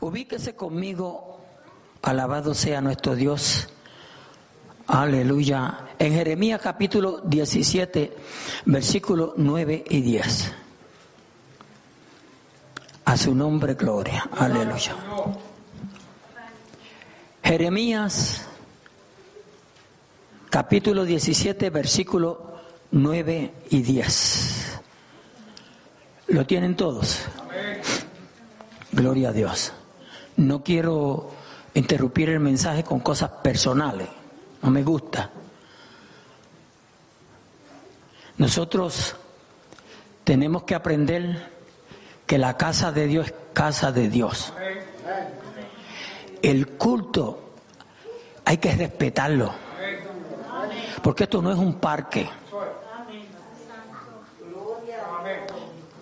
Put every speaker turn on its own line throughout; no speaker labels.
Ubíquese conmigo, alabado sea nuestro Dios. Aleluya. En Jeremías capítulo 17, versículos 9 y 10. A su nombre, gloria. Aleluya. Jeremías capítulo 17, versículos 9 y 10. ¿Lo tienen todos? Gloria a Dios. No quiero interrumpir el mensaje con cosas personales. No me gusta. Nosotros tenemos que aprender que la casa de Dios es casa de Dios. El culto hay que respetarlo. Porque esto no es un parque.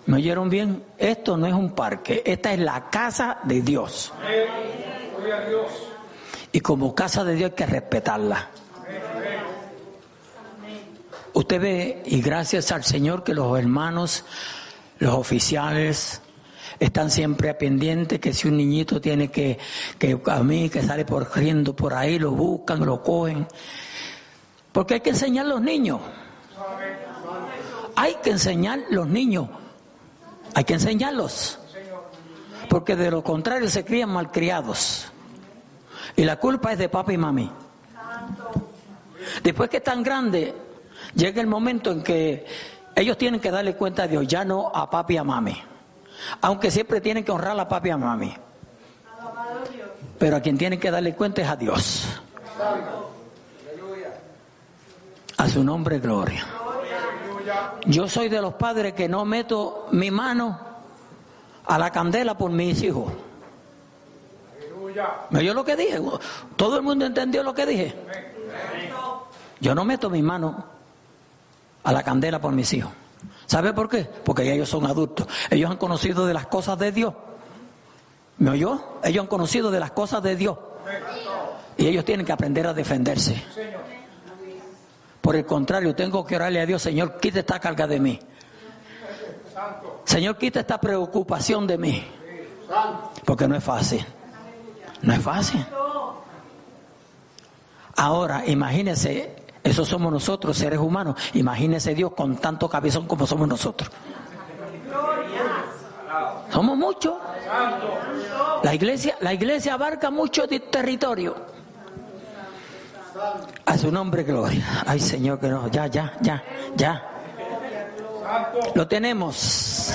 ¿Me oyeron bien? Esto no es un parque, esta es la casa de Dios. Y como casa de Dios hay que respetarla. Usted ve, y gracias al Señor que los hermanos, los oficiales, están siempre pendientes que si un niñito tiene que, que a mí que sale corriendo por ahí, lo buscan, lo cogen. Porque hay que enseñar a los niños. Hay que enseñar a los niños. Hay que enseñarlos. Porque de lo contrario se crían malcriados. Y la culpa es de papá y mami. Después que están grandes, llega el momento en que ellos tienen que darle cuenta a Dios, ya no a papi y a mami. Aunque siempre tienen que honrar a papi y a mami. Pero a quien tienen que darle cuenta es a Dios. A su nombre, gloria. Yo soy de los padres que no meto mi mano a la candela por mis hijos. ¿Me oyó lo que dije? ¿Todo el mundo entendió lo que dije? Yo no meto mi mano a la candela por mis hijos. ¿Sabe por qué? Porque ellos son adultos. Ellos han conocido de las cosas de Dios. ¿Me oyó? Ellos han conocido de las cosas de Dios. Y ellos tienen que aprender a defenderse. Por el contrario, tengo que orarle a Dios, Señor, quita esta carga de mí. Señor, quita esta preocupación de mí. Porque no es fácil. No es fácil. Ahora, imagínese, eso somos nosotros, seres humanos. Imagínese Dios con tanto cabezón como somos nosotros. Somos muchos. La iglesia, la iglesia abarca mucho territorio. A su nombre, gloria. Ay, Señor, que no. Ya, ya, ya, ya. Lo tenemos.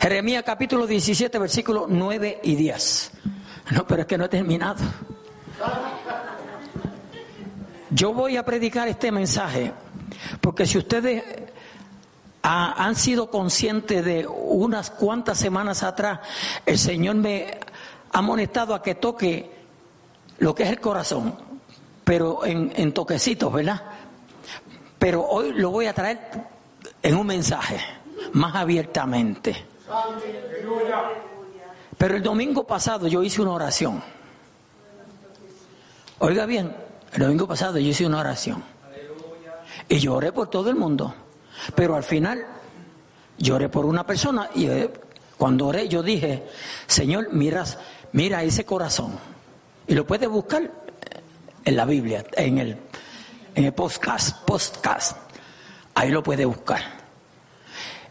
Jeremías capítulo 17, versículos 9 y 10. No, pero es que no he terminado. Yo voy a predicar este mensaje porque si ustedes han sido conscientes de unas cuantas semanas atrás, el Señor me ha amonestado a que toque lo que es el corazón pero en, toquecitos, ¿verdad? Pero hoy lo voy a traer en un mensaje, más abiertamente. Pero el domingo pasado yo hice una oración. Oiga bien, el domingo pasado yo hice una oración. Y lloré por todo el mundo. Pero al final lloré por una persona y eh, cuando oré yo dije, Señor, miras, mira ese corazón. Y lo puedes buscar en la Biblia, en el, en el podcast, podcast. Ahí lo puede buscar.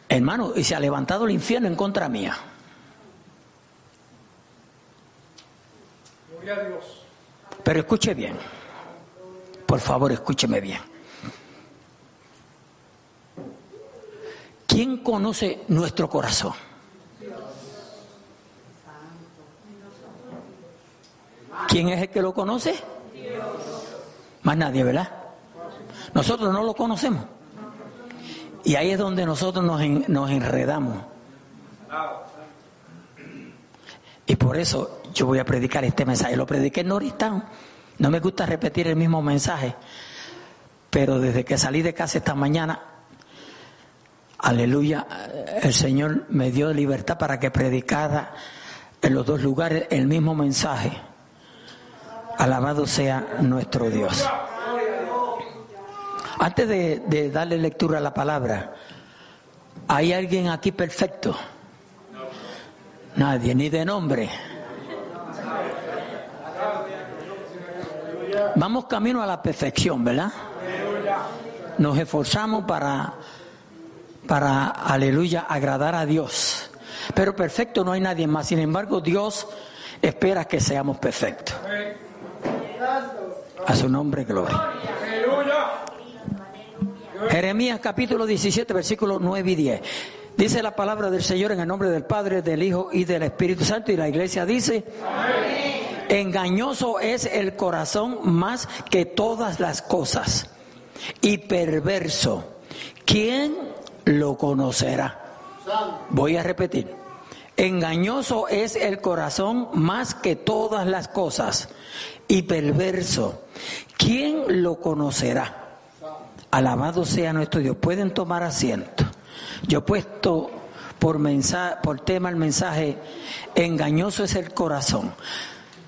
Hermano, y se ha levantado el infierno en contra mía. Gloria a Dios. Pero escuche bien. Por favor, escúcheme bien. ¿Quién conoce nuestro corazón? ¿Quién es el que lo conoce? Más nadie, ¿verdad? Nosotros no lo conocemos. Y ahí es donde nosotros nos, nos enredamos. Y por eso yo voy a predicar este mensaje. Lo prediqué en Norristown. No me gusta repetir el mismo mensaje. Pero desde que salí de casa esta mañana, aleluya, el Señor me dio libertad para que predicara en los dos lugares el mismo mensaje. Alabado sea nuestro Dios. Antes de, darle lectura a la palabra, ¿hay alguien aquí perfecto? Nadie, ni de nombre. Vamos camino a la perfección, ¿verdad? Nos esforzamos para, para, aleluya, agradar a Dios. Pero perfecto no hay nadie más. Sin embargo, Dios espera que seamos perfectos. A su nombre, gloria. Jeremías capítulo 17, versículos 9 y 10. Dice la palabra del Señor en el nombre del Padre, del Hijo y del Espíritu Santo. Y la iglesia dice, engañoso es el corazón más que todas las cosas. Y perverso, ¿quién lo conocerá? Voy a repetir. Engañoso es el corazón más que todas las cosas. Y perverso, ¿quién lo conocerá? Alabado sea nuestro Dios. Pueden tomar asiento. Yo he puesto por, por tema el mensaje, engañoso es el corazón.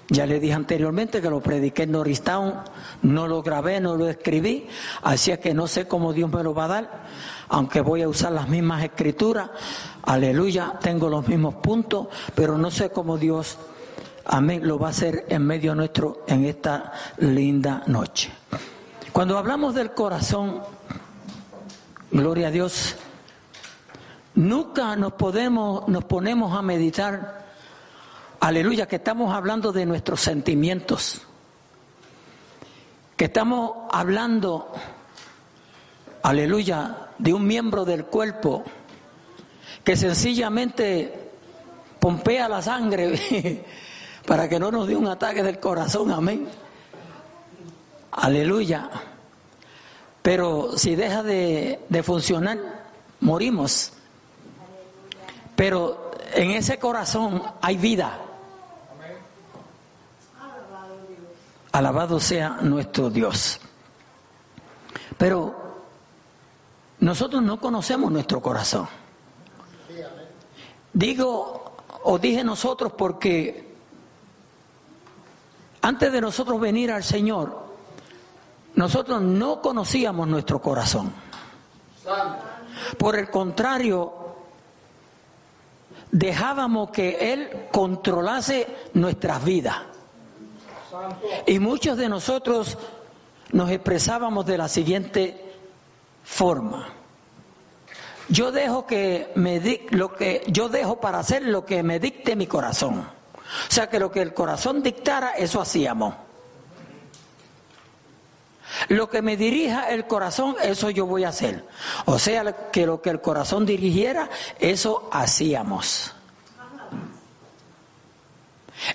Ya le dije anteriormente que lo prediqué en Norristown, no lo grabé, no lo escribí, así es que no sé cómo Dios me lo va a dar, aunque voy a usar las mismas escrituras, aleluya, tengo los mismos puntos, pero no sé cómo Dios, amén, lo va a hacer en medio nuestro en esta linda noche. Cuando hablamos del corazón, gloria a Dios, Nunca nos podemos, nos ponemos a meditar, aleluya, que estamos hablando de nuestros sentimientos, que estamos hablando, aleluya, de un miembro del cuerpo que sencillamente pompea la sangre para que no nos dé un ataque del corazón, amén. Aleluya. Pero si deja de, de funcionar, morimos. Pero en ese corazón hay vida. Alabado sea nuestro Dios. Pero nosotros no conocemos nuestro corazón. Digo o dije nosotros porque antes de nosotros venir al Señor, nosotros no conocíamos nuestro corazón. Por el contrario, dejábamos que Él controlase nuestras vidas. Y muchos de nosotros nos expresábamos de la siguiente forma. Yo dejo que me lo que yo dejo para hacer lo que me dicte mi corazón. O sea que lo que el corazón dictara, eso hacíamos. Lo que me dirija el corazón, eso yo voy a hacer. O sea, que lo que el corazón dirigiera, eso hacíamos.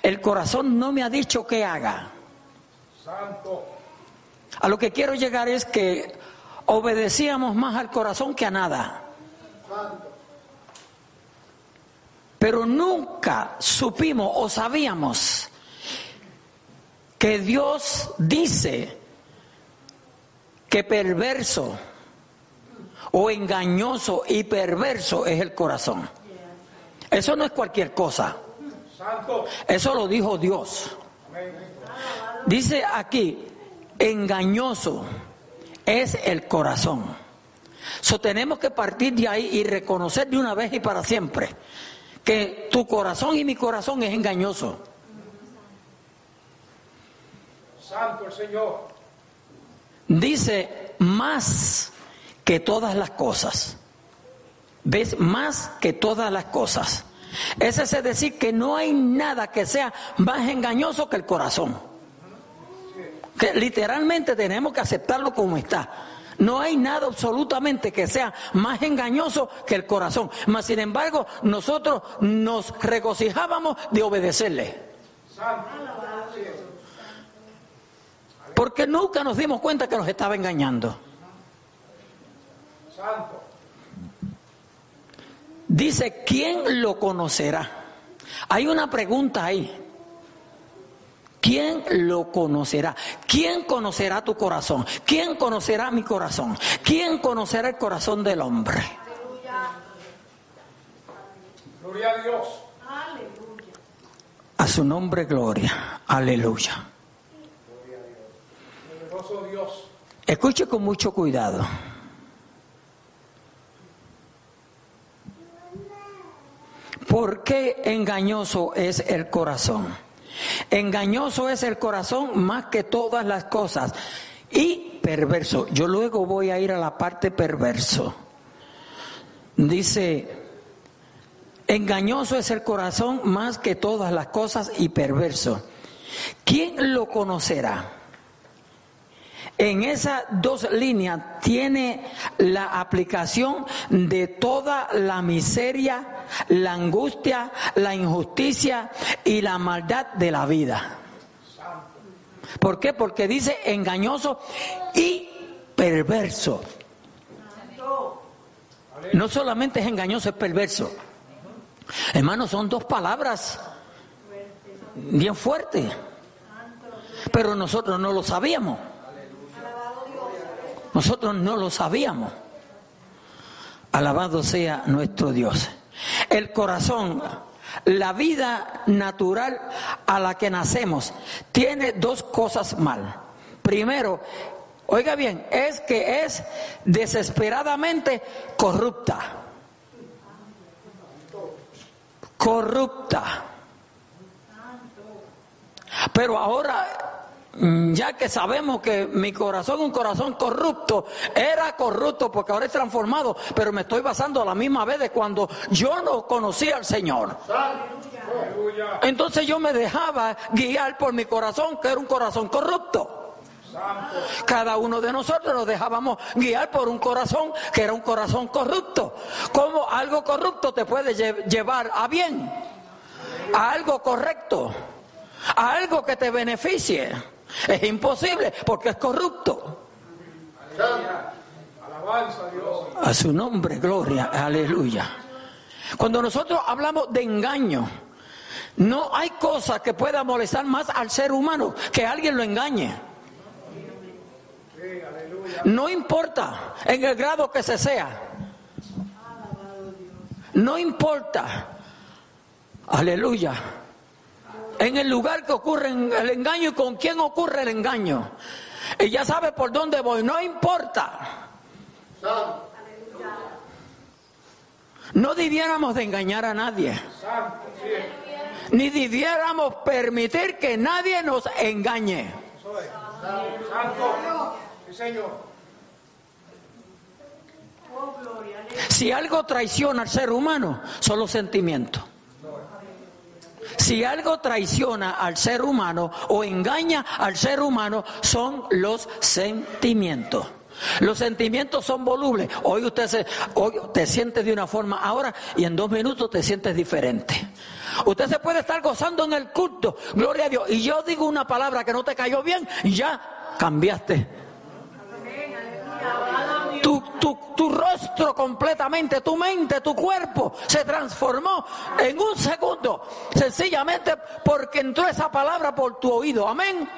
El corazón no me ha dicho qué haga. A lo que quiero llegar es que obedecíamos más al corazón que a nada. Pero nunca supimos o sabíamos que Dios dice que perverso o engañoso y perverso es el corazón. Eso no es cualquier cosa. Eso lo dijo Dios. Dice aquí, engañoso es el corazón. So, tenemos que partir de ahí y reconocer de una vez y para siempre que tu corazón y mi corazón es engañoso. Santo el Señor dice más que todas las cosas. ¿Ves? Más que todas las cosas. Ese es decir que no hay nada que sea más engañoso que el corazón. Que literalmente tenemos que aceptarlo como está. No hay nada absolutamente que sea más engañoso que el corazón. Mas, sin embargo, nosotros nos regocijábamos de obedecerle. Porque nunca nos dimos cuenta que nos estaba engañando. Dice, ¿quién lo conocerá? Hay una pregunta ahí. ¿Quién lo conocerá? ¿Quién conocerá tu corazón? ¿Quién conocerá mi corazón? ¿Quién conocerá el corazón del hombre? Gloria a Dios. A su nombre, gloria. Aleluya. Escuche con mucho cuidado. ¿Por qué engañoso es el corazón? Engañoso es el corazón más que todas las cosas y perverso. Yo luego voy a ir a la parte perverso. Dice, engañoso es el corazón más que todas las cosas y perverso. ¿Quién lo conocerá? En esas dos líneas tiene la aplicación de toda la miseria, la angustia, la injusticia y la maldad de la vida. ¿Por qué? Porque dice engañoso y perverso. No solamente es engañoso, es perverso. Hermanos, son dos palabras bien fuertes. Pero nosotros no lo sabíamos. Nosotros no lo sabíamos. Alabado sea nuestro Dios. El corazón, la vida natural a la que nacemos, tiene dos cosas mal. Primero, oiga bien, es que es desesperadamente corrupta. Corrupta. Pero ahora ya que sabemos que mi corazón, un corazón corrupto, era corrupto porque ahora es transformado, pero me estoy basando a la misma vez de cuando yo no conocía al Señor. Entonces yo me dejaba guiar por mi corazón, que era un corazón corrupto. Cada uno de nosotros nos dejábamos guiar por un corazón que era un corazón corrupto. ¿Cómo algo corrupto te puede llevar a bien? A algo correcto, a algo que te beneficie. Es imposible porque es corrupto. A su nombre, gloria, aleluya. Cuando nosotros hablamos de engaño, no hay cosa que pueda molestar más al ser humano que alguien lo engañe. No importa en el grado que se sea. No importa. Aleluya en el lugar que ocurre el engaño y con quién ocurre el engaño. Y ya sabe por dónde voy, no importa. No debiéramos de engañar a nadie. Ni debiéramos permitir que nadie nos engañe. Si algo traiciona al ser humano, son los sentimientos. Si algo traiciona al ser humano o engaña al ser humano, son los sentimientos. Los sentimientos son volubles. Hoy usted se, hoy te siente de una forma ahora y en dos minutos te sientes diferente. Usted se puede estar gozando en el culto, gloria a Dios, y yo digo una palabra que no te cayó bien y ya cambiaste tu, rostro completamente, tu mente, tu cuerpo se transformó en un segundo, sencillamente porque entró esa palabra por tu oído. Amén.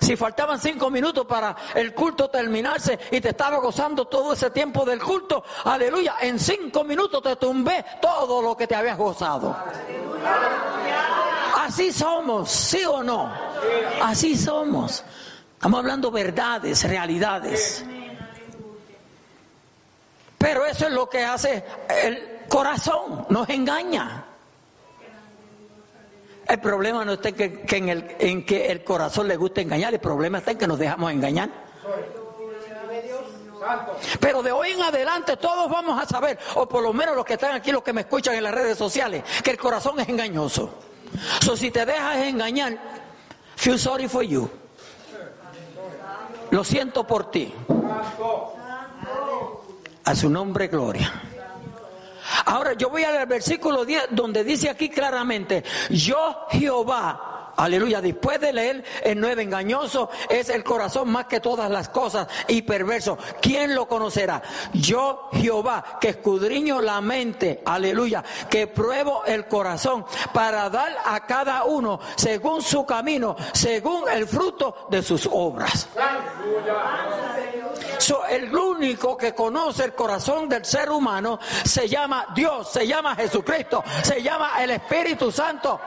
Si faltaban cinco minutos para el culto terminarse y te estaba gozando todo ese tiempo del culto, aleluya, en cinco minutos te tumbé todo lo que te habías gozado. Así somos, ¿sí o no? Así somos. Estamos hablando verdades, realidades. Pero eso es lo que hace el corazón, nos engaña. El problema no está en que, en, el, en que el corazón le guste engañar, el problema está en que nos dejamos engañar. Pero de hoy en adelante todos vamos a saber, o por lo menos los que están aquí, los que me escuchan en las redes sociales, que el corazón es engañoso. So, si te dejas engañar, feel sorry for you. Lo siento por ti. A su nombre, gloria. Ahora yo voy al versículo 10 donde dice aquí claramente, yo Jehová Aleluya. Después de leer el nueve engañoso es el corazón más que todas las cosas y perverso. ¿Quién lo conocerá? Yo, Jehová, que escudriño la mente. Aleluya. Que pruebo el corazón para dar a cada uno según su camino, según el fruto de sus obras. el único que conoce el corazón del ser humano se llama Dios, se llama Jesucristo, se llama el Espíritu Santo.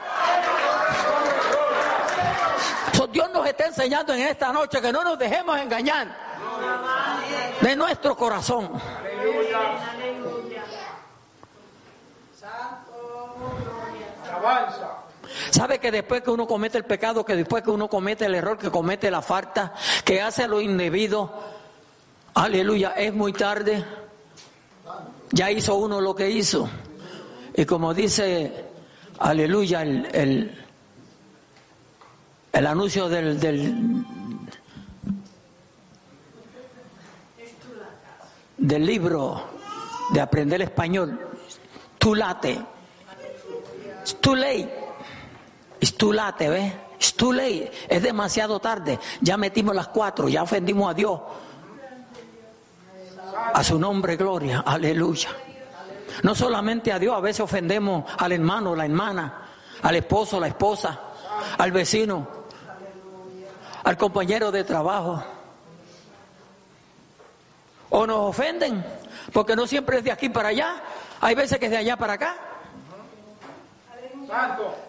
Dios nos está enseñando en esta noche que no nos dejemos engañar de nuestro corazón. ¿Sabe que después que uno comete el pecado, que después que uno comete el error, que comete la falta, que hace lo indebido, aleluya, es muy tarde? Ya hizo uno lo que hizo. Y como dice, aleluya, el, el anuncio del, del, libro de aprender español, tulate, it's too late, it's too late, ¿ves? It's too late, es demasiado tarde, ya metimos las cuatro, ya ofendimos a Dios. A su nombre, gloria, aleluya. No solamente a Dios, a veces ofendemos al hermano, la hermana, al esposo, la esposa, al vecino, al compañero de trabajo. O nos ofenden, porque no siempre es de aquí para allá, hay veces que es de allá para acá.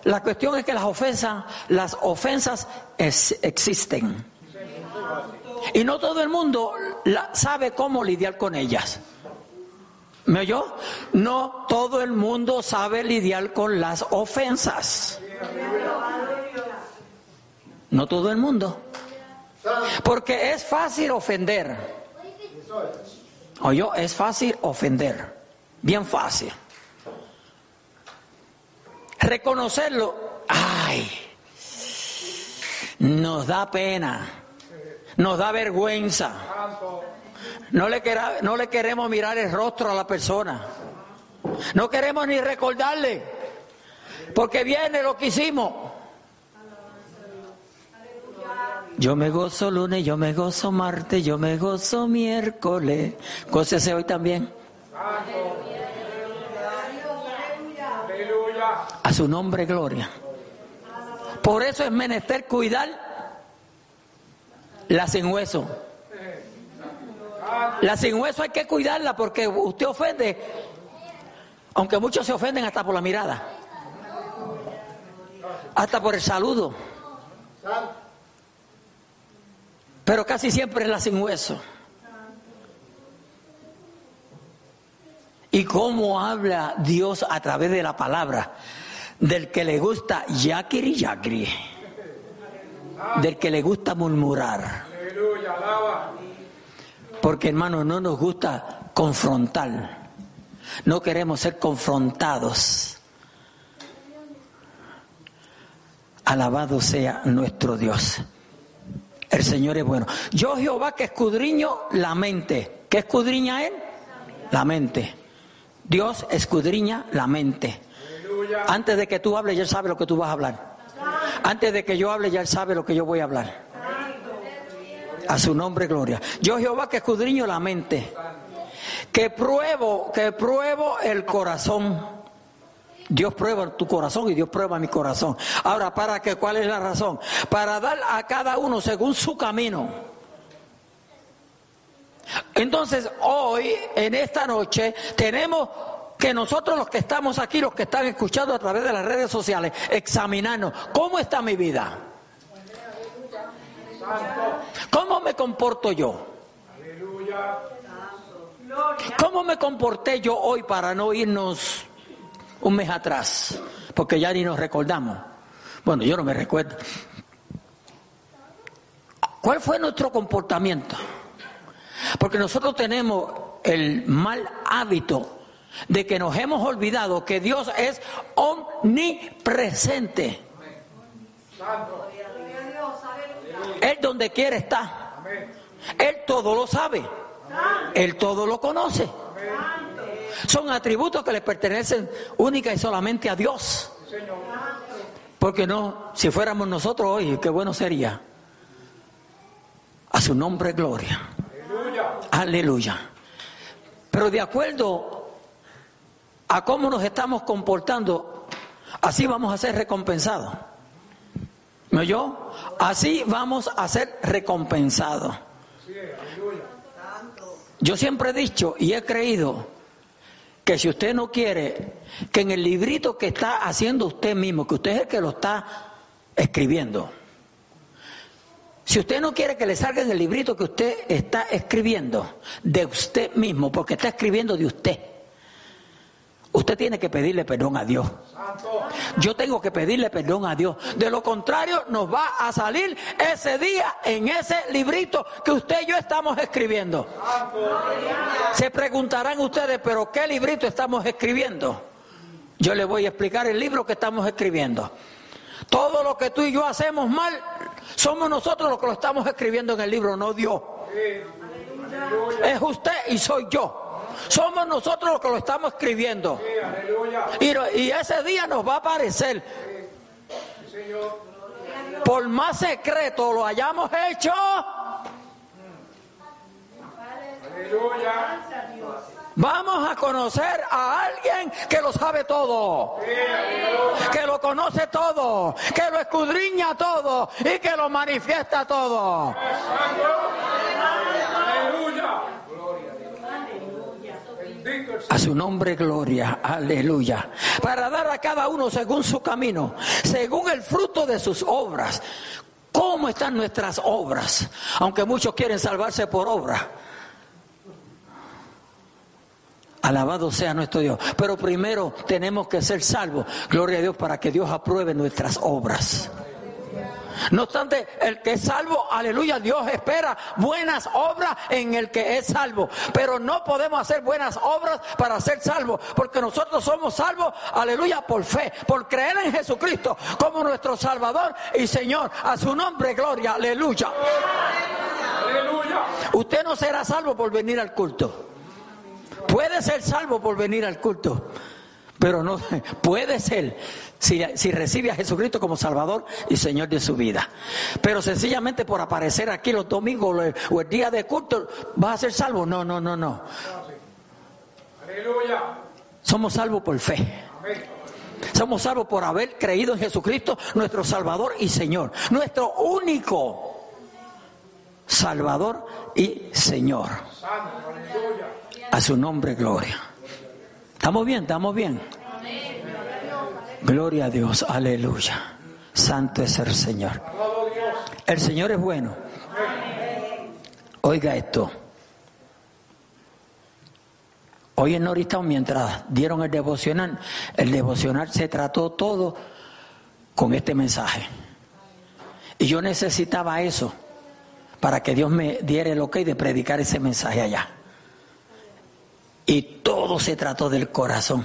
La cuestión es que las ofensas, las ofensas existen. Y no todo el mundo sabe cómo lidiar con ellas. ¿Me oyó? No todo el mundo sabe lidiar con las ofensas. No todo el mundo. Porque es fácil ofender. ¿Oyó? Es fácil ofender. Bien fácil. Reconocerlo, ay, nos da pena, nos da vergüenza. No le, no le queremos mirar el rostro a la persona. No queremos ni recordarle, porque viene lo que hicimos. Yo me gozo lunes, yo me gozo martes, yo me gozo miércoles. Gócese hoy también. A su nombre, gloria. Por eso es menester cuidar la sin hueso. La sin hueso hay que cuidarla porque usted ofende, aunque muchos se ofenden hasta por la mirada, hasta por el saludo. Pero casi siempre es la sin hueso. Y cómo habla Dios a través de la palabra del que le gusta yakiri yakri, del que le gusta murmurar. Porque hermano, no nos gusta confrontar. No queremos ser confrontados. Alabado sea nuestro Dios. El Señor es bueno. Yo Jehová que escudriño la mente. ¿Qué escudriña Él? La mente. Dios escudriña la mente. Antes de que tú hables, ya Él sabe lo que tú vas a hablar. Antes de que yo hable, ya Él sabe lo que yo voy a hablar. A su nombre, gloria. Yo Jehová que escudriño la mente, que pruebo, que pruebo el corazón. Dios prueba tu corazón y Dios prueba mi corazón. Ahora, ¿para qué? ¿Cuál es la razón? Para dar a cada uno según su camino. Entonces, hoy, en esta noche, tenemos que nosotros los que estamos aquí, los que están escuchando a través de las redes sociales, examinarnos cómo está mi vida. ¿Cómo me comporto yo? ¿Cómo me comporté yo hoy para no irnos un mes atrás? Porque ya ni nos recordamos. Bueno, yo no me recuerdo. ¿Cuál fue nuestro comportamiento? Porque nosotros tenemos el mal hábito de que nos hemos olvidado que Dios es omnipresente. Él donde quiere está. Él todo lo sabe. Él todo lo conoce. Son atributos que le pertenecen única y solamente a Dios. Porque no, si fuéramos nosotros hoy, qué bueno sería. A su nombre, gloria. Aleluya. Pero de acuerdo a cómo nos estamos comportando, así vamos a ser recompensados. ¿Me oyó? Así vamos a ser recompensados. Yo siempre he dicho y he creído que si usted no quiere que en el librito que está haciendo usted mismo, que usted es el que lo está escribiendo, si usted no quiere que le salga en el librito que usted está escribiendo de usted mismo, porque está escribiendo de usted, Usted tiene que pedirle perdón a Dios. Yo tengo que pedirle perdón a Dios. De lo contrario, nos va a salir ese día en ese librito que usted y yo estamos escribiendo. Se preguntarán ustedes, pero ¿qué librito estamos escribiendo? Yo les voy a explicar el libro que estamos escribiendo. Todo lo que tú y yo hacemos mal, somos nosotros los que lo estamos escribiendo en el libro, no Dios. Es usted y soy yo. Somos nosotros los que lo estamos escribiendo. Y, ese día nos va a aparecer. Por más secreto lo hayamos hecho. Vamos a conocer a alguien que lo sabe todo, que lo conoce todo, que lo escudriña todo y que lo manifiesta todo. A su nombre gloria, aleluya. Para dar a cada uno según su camino, según el fruto de sus obras. ¿Cómo están nuestras obras? Aunque muchos quieren salvarse por obra. Alabado sea nuestro Dios. Pero primero tenemos que ser salvos. Gloria a Dios para que Dios apruebe nuestras obras. No obstante, el que es salvo, aleluya, Dios espera buenas obras en el que es salvo. Pero no podemos hacer buenas obras para ser salvos, porque nosotros somos salvos, aleluya, por fe, por creer en Jesucristo como nuestro Salvador y Señor. A su nombre, gloria, aleluya. Usted no será salvo por venir al culto. Puede ser salvo por venir al culto, pero no puede ser si, recibe a Jesucristo como Salvador y Señor de su vida. Pero sencillamente por aparecer aquí los domingos o el día de culto, ¿vas a ser salvo? No, no, no, no. Aleluya. Somos salvos por fe. Somos salvos por haber creído en Jesucristo, nuestro Salvador y Señor. Nuestro único Salvador y Señor. A su nombre, gloria. ¿Estamos bien? ¿Estamos bien? Gloria a Dios, aleluya. Santo es el Señor. El Señor es bueno. Oiga esto. Hoy en Norristown, mientras dieron el devocional, el devocional se trató todo con este mensaje. Y yo necesitaba eso para que Dios me diera el ok de predicar ese mensaje allá. Y todo se trató del corazón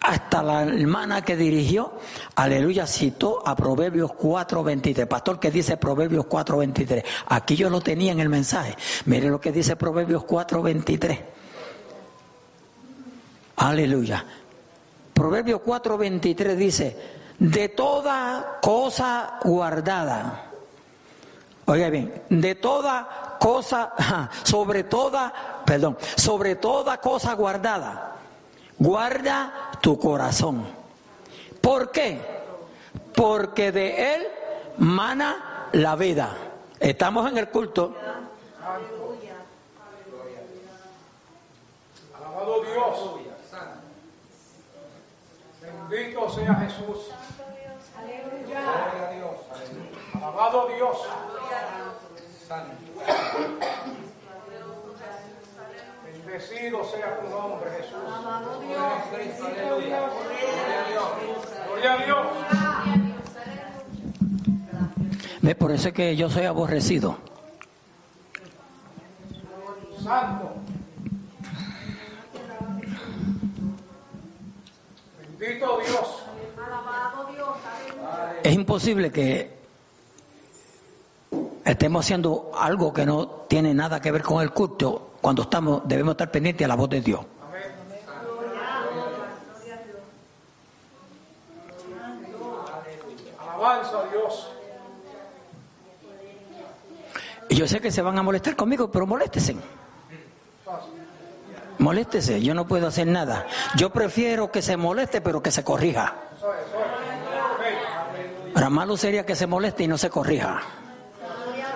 hasta la hermana que dirigió, aleluya, citó a Proverbios 4.23. Pastor, ¿qué dice Proverbios 4.23? Aquí yo lo tenía en el mensaje. Mire lo que dice Proverbios 4.23. Aleluya. Proverbios 4.23 dice, de toda cosa guardada. Oiga bien, de toda cosa, sobre toda, perdón, sobre toda cosa guardada Guarda tu corazón. ¿Por qué? Porque de él mana la vida. Estamos en el culto.
Alabado Dios. Bendito sea Jesús. Alabado Dios. Bendecido sea tu nombre, Jesús. Gloria a Dios. Gloria a Dios.
Eso es que yo soy aborrecido.
Santo. Bendito Dios.
Es imposible que estemos haciendo algo que no tiene nada que ver con el culto cuando estamos, debemos estar pendientes a la voz de Dios.
Alabanza a Dios.
Y yo sé que se van a molestar conmigo, pero moléstese. Moléstese, yo no puedo hacer nada. Yo prefiero que se moleste, pero que se corrija. Para malo sería que se moleste y no se corrija.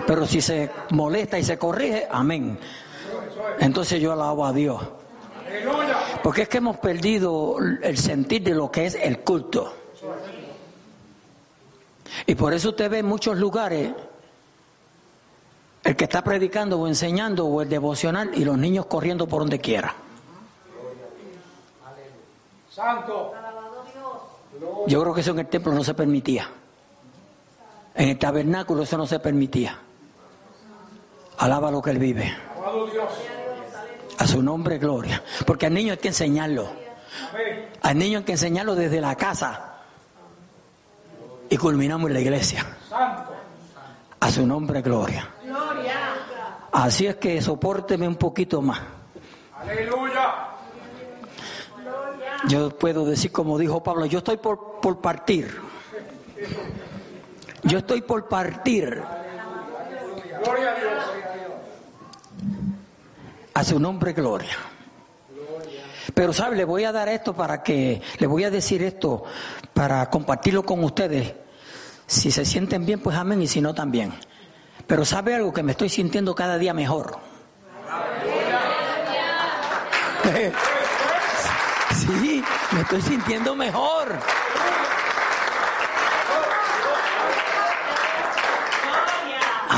Pero si se molesta y se corrige, amén. Entonces yo alabo a Dios. Porque es que hemos perdido el sentir de lo que es el culto. Y por eso usted ve en muchos lugares el que está predicando o enseñando o el devocional y los niños corriendo por donde quiera.
Santo.
Yo creo que eso en el templo no se permitía. En el tabernáculo eso no se permitía. Alaba lo que él vive. A su nombre, gloria. Porque al niño hay que enseñarlo. Al niño hay que enseñarlo desde la casa. Y culminamos en la iglesia. A su nombre, gloria. Así es que soporteme un poquito más.
Aleluya.
Yo puedo decir como dijo Pablo, yo estoy por, por partir. Yo estoy por partir.
Gloria a Dios.
A su nombre, gloria. Pero, ¿sabe? Le voy a dar esto para que, le voy a decir esto para compartirlo con ustedes. Si se sienten bien, pues amén, y si no, también. Pero, ¿sabe algo? Que me estoy sintiendo cada día mejor. Sí, me estoy sintiendo mejor.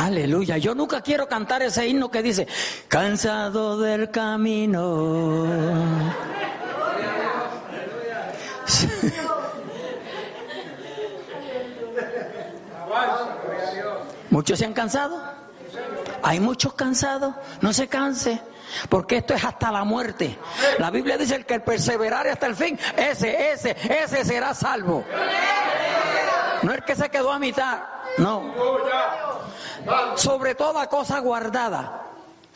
Aleluya. Yo nunca quiero cantar ese himno que dice, cansado del camino. Muchos se han cansado. Hay muchos cansados. No se canse. Porque esto es hasta la muerte. La Biblia dice que el perseverar hasta el fin, ese, ese, ese será salvo. No el que se quedó a mitad. No. Sobre toda cosa guardada.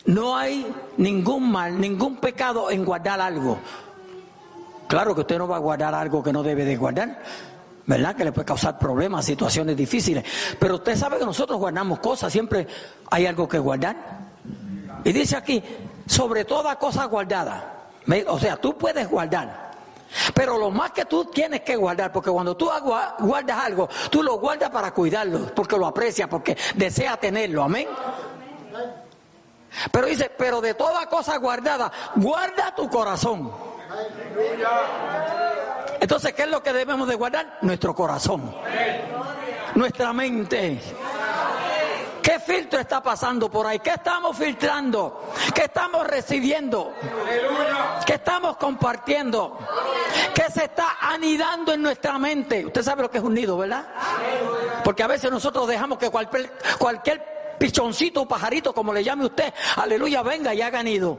No hay ningún mal, ningún pecado en guardar algo. Claro que usted no va a guardar algo que no debe de guardar. ¿Verdad? Que le puede causar problemas, situaciones difíciles. Pero usted sabe que nosotros guardamos cosas, siempre hay algo que guardar. Y dice aquí, sobre toda cosa guardada. O sea, tú puedes guardar. Pero lo más que tú tienes que guardar, porque cuando tú guardas algo, tú lo guardas para cuidarlo, porque lo aprecias, porque desea tenerlo. Amén. Pero dice, pero de toda cosa guardada, guarda tu corazón. Entonces, ¿qué es lo que debemos de guardar? Nuestro corazón. Nuestra mente. ¿Qué filtro está pasando por ahí? ¿Qué estamos filtrando? ¿Qué estamos recibiendo? ¿Qué estamos compartiendo? ¿Qué se está anidando en nuestra mente? Usted sabe lo que es un nido, ¿verdad? Porque a veces nosotros dejamos que cualquier, cualquier pichoncito o pajarito, como le llame usted, aleluya, venga y haga nido.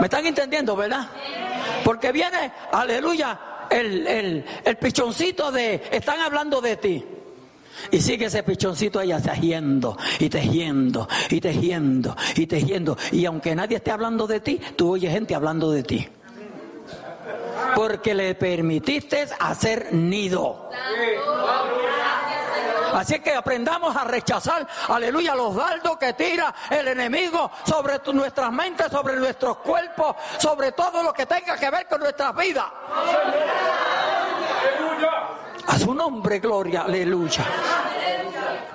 ¿Me están entendiendo, verdad? Porque viene, aleluya, el, el, el pichoncito de, están hablando de ti. Y sigue ese pichoncito allá tejiendo y tejiendo y tejiendo y tejiendo. Y aunque nadie esté hablando de ti, tú oyes gente hablando de ti. Porque le permitiste hacer nido. Así que aprendamos a rechazar, aleluya, los dardos que tira el enemigo sobre nuestras mentes, sobre nuestros cuerpos, sobre todo lo que tenga que ver con nuestras vidas. Su nombre, gloria, aleluya.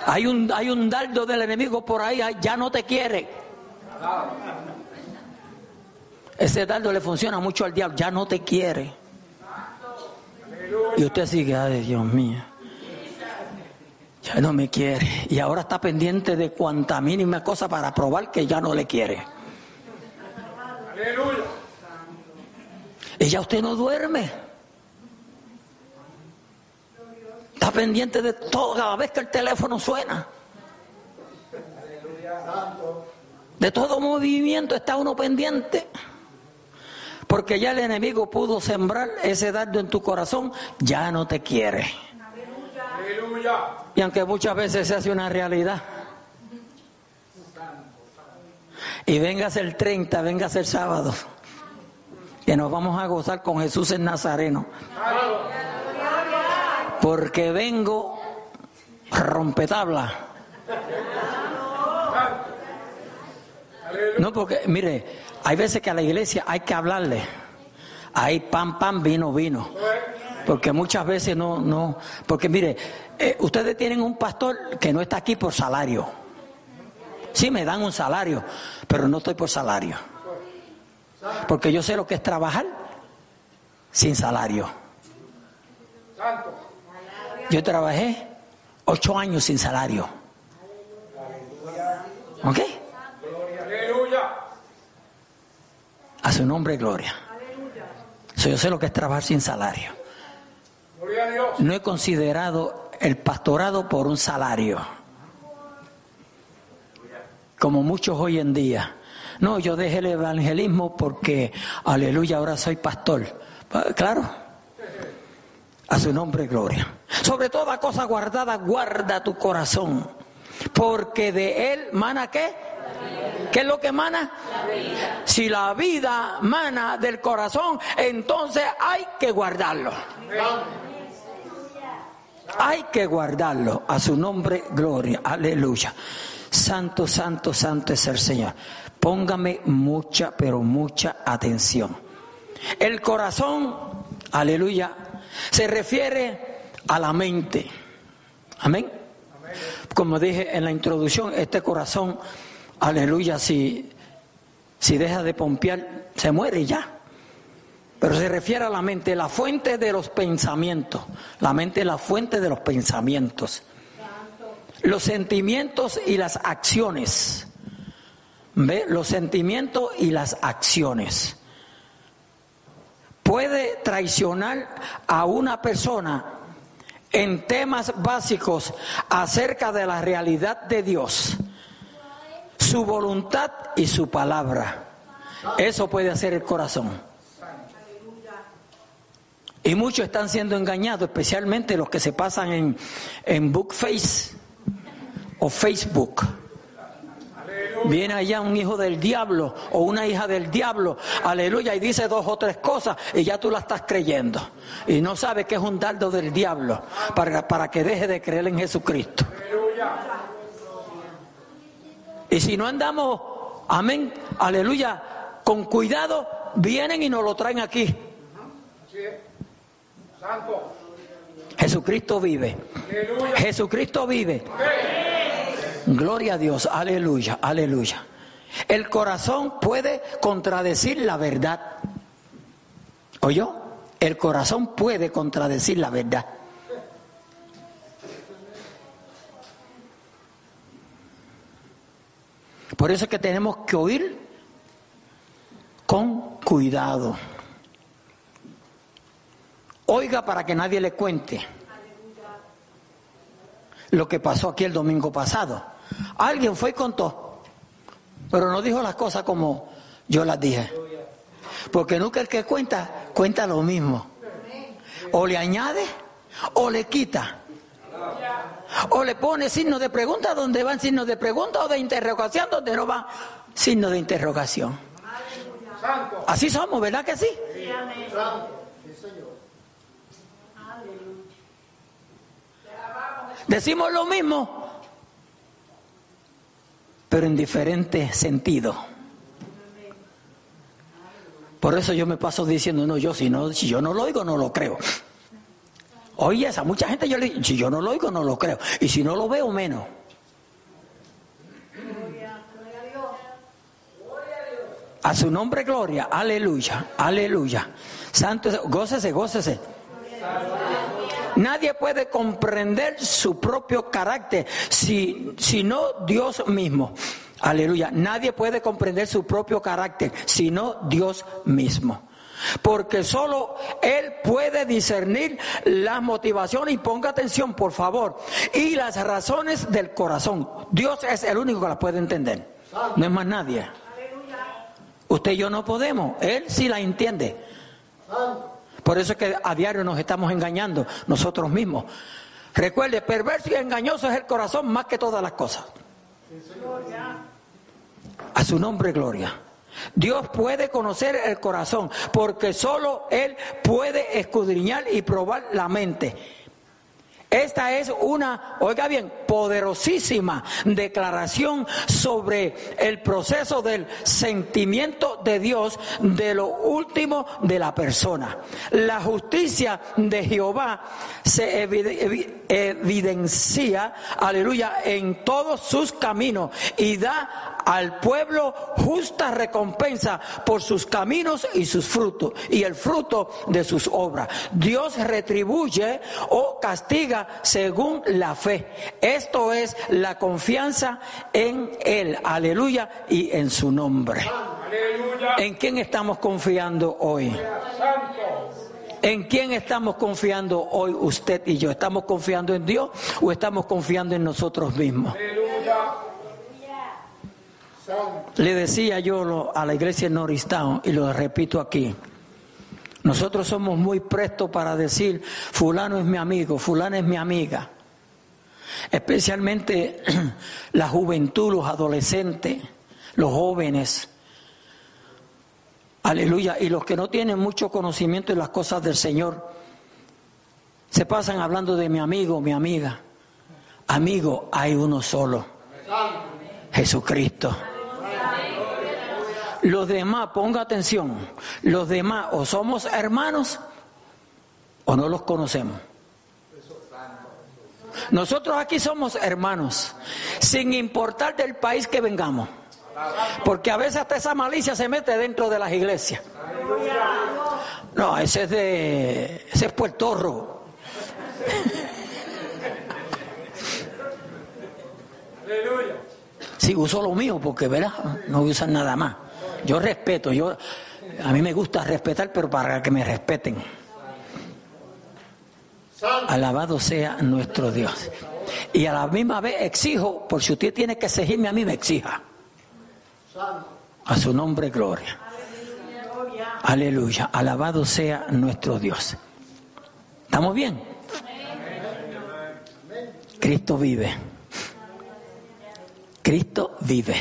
Hay un, hay un dardo del enemigo por ahí, ya no te quiere. Ese dardo le funciona mucho al diablo, ya no te quiere. Y usted sigue, ay Dios mío. Ya no me quiere. Y ahora está pendiente de cuanta mínima cosa para probar que ya no le quiere.
Aleluya.
Y ya usted no duerme. Está pendiente de todo cada vez que el teléfono suena. De todo movimiento está uno pendiente. Porque ya el enemigo pudo sembrar ese dardo en tu corazón, ya no te quiere. Y aunque muchas veces se hace una realidad. Y vengas el 30, vengas el sábado. Que nos vamos a gozar con Jesús en Nazareno. Porque vengo rompetabla. No, porque, mire, hay veces que a la iglesia hay que hablarle. Hay pan, pan, vino, vino. Porque muchas veces no, no, porque mire, eh, ustedes tienen un pastor que no está aquí por salario. Sí, me dan un salario, pero no estoy por salario. Porque yo sé lo que es trabajar sin salario.
Santo.
Yo trabajé ocho años sin salario. ¿Ok?
Aleluya.
A su nombre, gloria. So, yo sé lo que es trabajar sin salario. No he considerado el pastorado por un salario. Como muchos hoy en día. No, yo dejé el evangelismo porque, aleluya, ahora soy pastor. Ah, Claro. A su nombre, gloria. Sobre toda cosa guardada, guarda tu corazón. Porque de él mana qué? ¿Qué es lo que mana? Si la vida mana del corazón, entonces hay que guardarlo. Hay que guardarlo. A su nombre, gloria. Aleluya. Santo, santo, santo es el Señor. Póngame mucha, pero mucha atención. El corazón, aleluya, se refiere a la mente. Amén. Como dije en la introducción, este corazón, aleluya, si, si deja de pompear, se muere ya. Pero se refiere a la mente, la fuente de los pensamientos. La mente es la fuente de los pensamientos. Los sentimientos y las acciones. ¿Ve? Los sentimientos y las acciones. Puede traicionar a una persona en temas básicos acerca de la realidad de Dios, su voluntad y su palabra. Eso puede hacer el corazón. Y muchos están siendo engañados, especialmente los que se pasan en, en Bookface o Facebook. Viene allá un hijo del diablo o una hija del diablo, aleluya, y dice dos o tres cosas y ya tú la estás creyendo. Y no sabes que es un dardo del diablo para, para que deje de creer en Jesucristo. Y si no andamos, amén, aleluya, con cuidado, vienen y nos lo traen aquí.
Santo.
Jesucristo vive.
Aleluya.
Jesucristo vive. Gloria a Dios, aleluya, aleluya. El corazón puede contradecir la verdad. ¿Oyó? El corazón puede contradecir la verdad. Por eso es que tenemos que oír con cuidado. Oiga para que nadie le cuente lo que pasó aquí el domingo pasado. Alguien fue y contó, pero no dijo las cosas como yo las dije. Porque nunca el que cuenta, cuenta lo mismo. O le añade o le quita. O le pone signos de pregunta donde van signos de pregunta o de interrogación donde no va signos de interrogación. Así somos, ¿verdad que sí? Decimos lo mismo, pero en diferente sentido. Por eso yo me paso diciendo, no, yo si, yo no lo oigo, no lo creo. Oye, a mucha gente yo le digo, si yo no lo oigo, no lo creo. Y si no lo veo, menos. A su nombre, gloria. Aleluya, aleluya. Santo, es- gócese, gócese. Nadie puede comprender su propio carácter si, si no Dios mismo. Aleluya. Nadie puede comprender su propio carácter sino Dios mismo. Porque solo Él puede discernir las motivaciones y ponga atención, por favor, y las razones del corazón. Dios es el único que las puede entender. No es más nadie. Usted y yo no podemos. Él sí la entiende. Por eso es que a diario nos estamos engañando nosotros mismos. Recuerde, perverso y engañoso es el corazón más que todas las cosas. A su nombre, gloria. Dios puede conocer el corazón porque solo Él puede escudriñar y probar la mente. Esta es una, oiga bien, poderosísima declaración sobre el proceso del sentimiento de Dios de lo último de la persona. La justicia de Jehová se evide- evi- evidencia, aleluya, en todos sus caminos y da al pueblo justa recompensa por sus caminos y sus frutos y el fruto de sus obras. Dios retribuye o castiga según la fe. Esto es la confianza en Él, aleluya, y en su nombre. ¿En quién estamos confiando hoy? ¿En quién estamos confiando hoy usted y yo? ¿Estamos confiando en Dios o estamos confiando en nosotros mismos? Le decía yo a la iglesia en Norristown y lo repito aquí. Nosotros somos muy prestos para decir, fulano es mi amigo, fulana es mi amiga. Especialmente la juventud, los adolescentes, los jóvenes. Aleluya. Y los que no tienen mucho conocimiento de las cosas del Señor, se pasan hablando de mi amigo, mi amiga. Amigo, hay uno solo. Jesucristo. Los demás, ponga atención, los demás o somos hermanos o no los conocemos. Nosotros aquí somos hermanos, sin importar del país que vengamos. Porque a veces hasta esa malicia se mete dentro de las iglesias. No, ese es de. ese es puertorro. Sí, uso lo mío porque, verás, no usan nada más. Yo respeto, yo, a mí me gusta respetar, pero para que me respeten. Alabado sea nuestro Dios. Y a la misma vez exijo, por si usted tiene que exigirme a mí, me exija. A su nombre, gloria. Aleluya. Alabado sea nuestro Dios. ¿Estamos bien? Cristo vive. Cristo vive.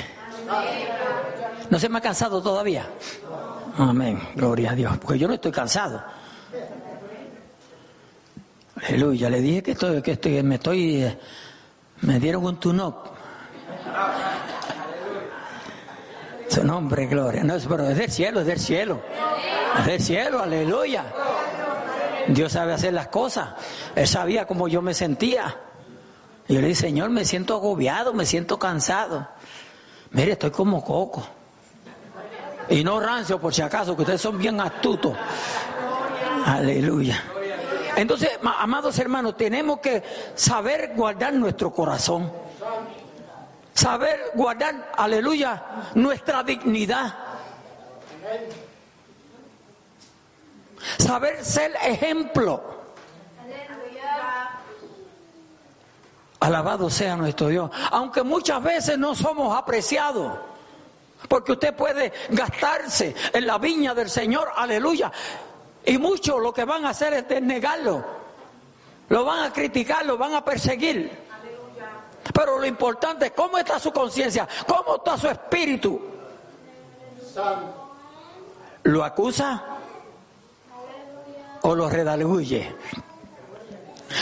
¿No se me ha cansado todavía? Amén. Gloria a Dios. Porque yo no estoy cansado. Aleluya. Le dije que estoy, que estoy, me estoy, eh, me dieron un tunop. Su nombre, gloria. No, pero es del cielo, es del cielo. Es del cielo, aleluya. Dios sabe hacer las cosas. Él sabía cómo yo me sentía. Y yo le dije, Señor, me siento agobiado, me siento cansado. Mire, estoy como coco. Y no rancio, por si acaso, que ustedes son bien astutos. Aleluya. Entonces, ma- amados hermanos, tenemos que saber guardar nuestro corazón. Saber guardar, aleluya, nuestra dignidad. Saber ser ejemplo. Alabado sea nuestro Dios. Aunque muchas veces no somos apreciados. Porque usted puede gastarse en la viña del Señor, aleluya. Y muchos lo que van a hacer es desnegarlo. Lo van a criticar, lo van a perseguir. Pero lo importante es cómo está su conciencia, cómo está su espíritu. ¿Lo acusa o lo redarguye?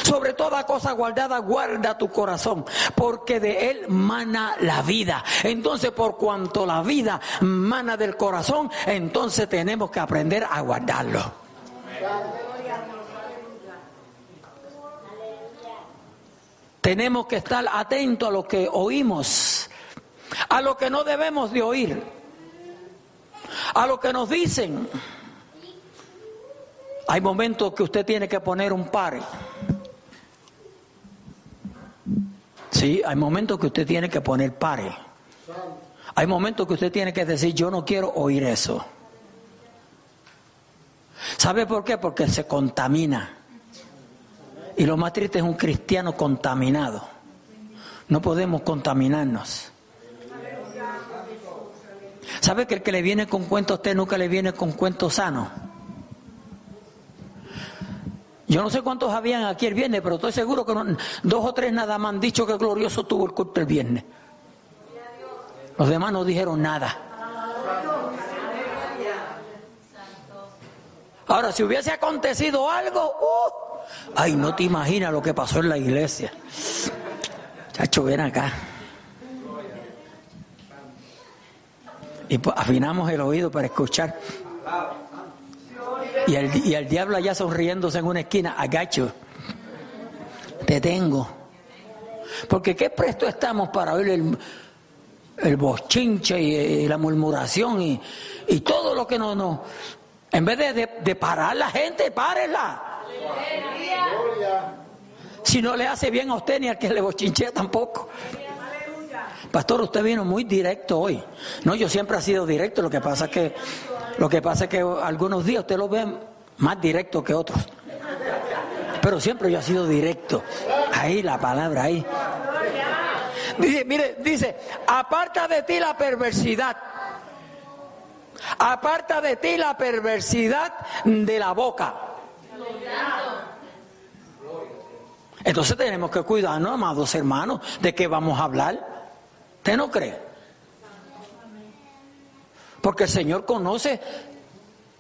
Sobre toda cosa guardada, guarda tu corazón, porque de él mana la vida. Entonces, por cuanto la vida mana del corazón, entonces tenemos que aprender a guardarlo. Tenemos que estar atentos a lo que oímos, a lo que no debemos de oír, a lo que nos dicen. Hay momentos que usted tiene que poner un pare. Sí, hay momentos que usted tiene que poner pare. Hay momentos que usted tiene que decir, yo no quiero oír eso. ¿Sabe por qué? Porque se contamina. Y lo más triste es un cristiano contaminado. No podemos contaminarnos. ¿Sabe que el que le viene con cuentos a usted nunca le viene con cuentos sanos? Yo no sé cuántos habían aquí el viernes, pero estoy seguro que dos o tres nada más han dicho que glorioso tuvo el culto el viernes. Los demás no dijeron nada. Ahora, si hubiese acontecido algo, ¡uh! ay, no te imaginas lo que pasó en la iglesia. Chacho, ven acá. Y pues, afinamos el oído para escuchar. Y el, y el diablo allá sonriéndose en una esquina, agacho. Te tengo. Porque qué presto estamos para oír el, el bochinche y, la murmuración y, y todo lo que no, no. En vez de, de, parar la gente, párela. Si no le hace bien a usted ni al que le bochinchea tampoco. Pastor, usted vino muy directo hoy. No, yo siempre he sido directo, lo que pasa es que, lo que, pasa es que algunos días usted lo ve más directo que otros. Pero siempre yo he sido directo. Ahí la palabra, ahí. Dice, mire, dice, aparta de ti la perversidad. Aparta de ti la perversidad de la boca. Entonces tenemos que cuidarnos, amados hermanos, de qué vamos a hablar. ¿Usted no cree? Porque el Señor conoce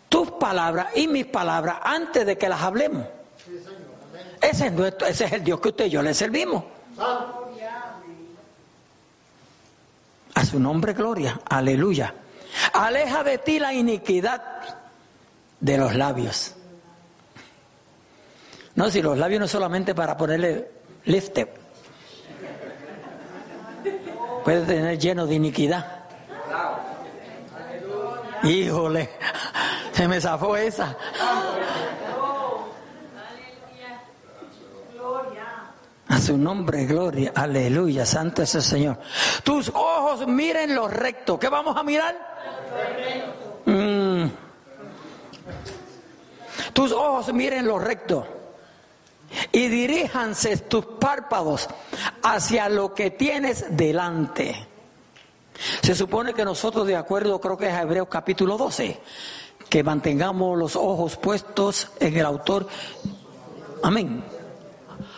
tus palabras y mis palabras antes de que las hablemos. Ese es, el Dios que usted y yo le servimos. A su nombre, gloria. Aleluya. Aleja de ti la iniquidad de los labios. No, si los labios no es solamente para ponerle lifte. Puede tener lleno de iniquidad. Híjole, se me zafó esa. A su nombre, gloria, aleluya, santo es el Señor. Tus ojos miren lo recto. ¿Qué vamos a mirar? Mm. Tus ojos miren lo recto y diríjanse tus párpados hacia lo que tienes delante. Se supone que nosotros, de acuerdo, creo que es Hebreos capítulo 12, que mantengamos los ojos puestos en el autor. Amén.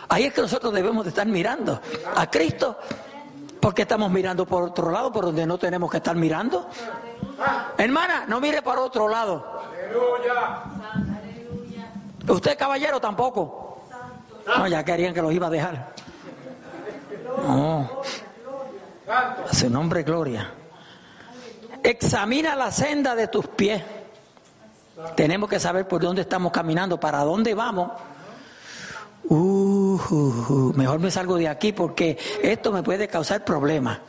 Ahí es que nosotros debemos de estar mirando a Cristo, porque estamos mirando por otro lado, por donde no tenemos que estar mirando. Hermana, no mire por otro lado. Usted, caballero, tampoco. No, ya querían que los iba a dejar. No. A su nombre, gloria. Examina la senda de tus pies. Tenemos que saber por dónde estamos caminando, para dónde vamos. Uh, mejor me salgo de aquí porque esto me puede causar problemas.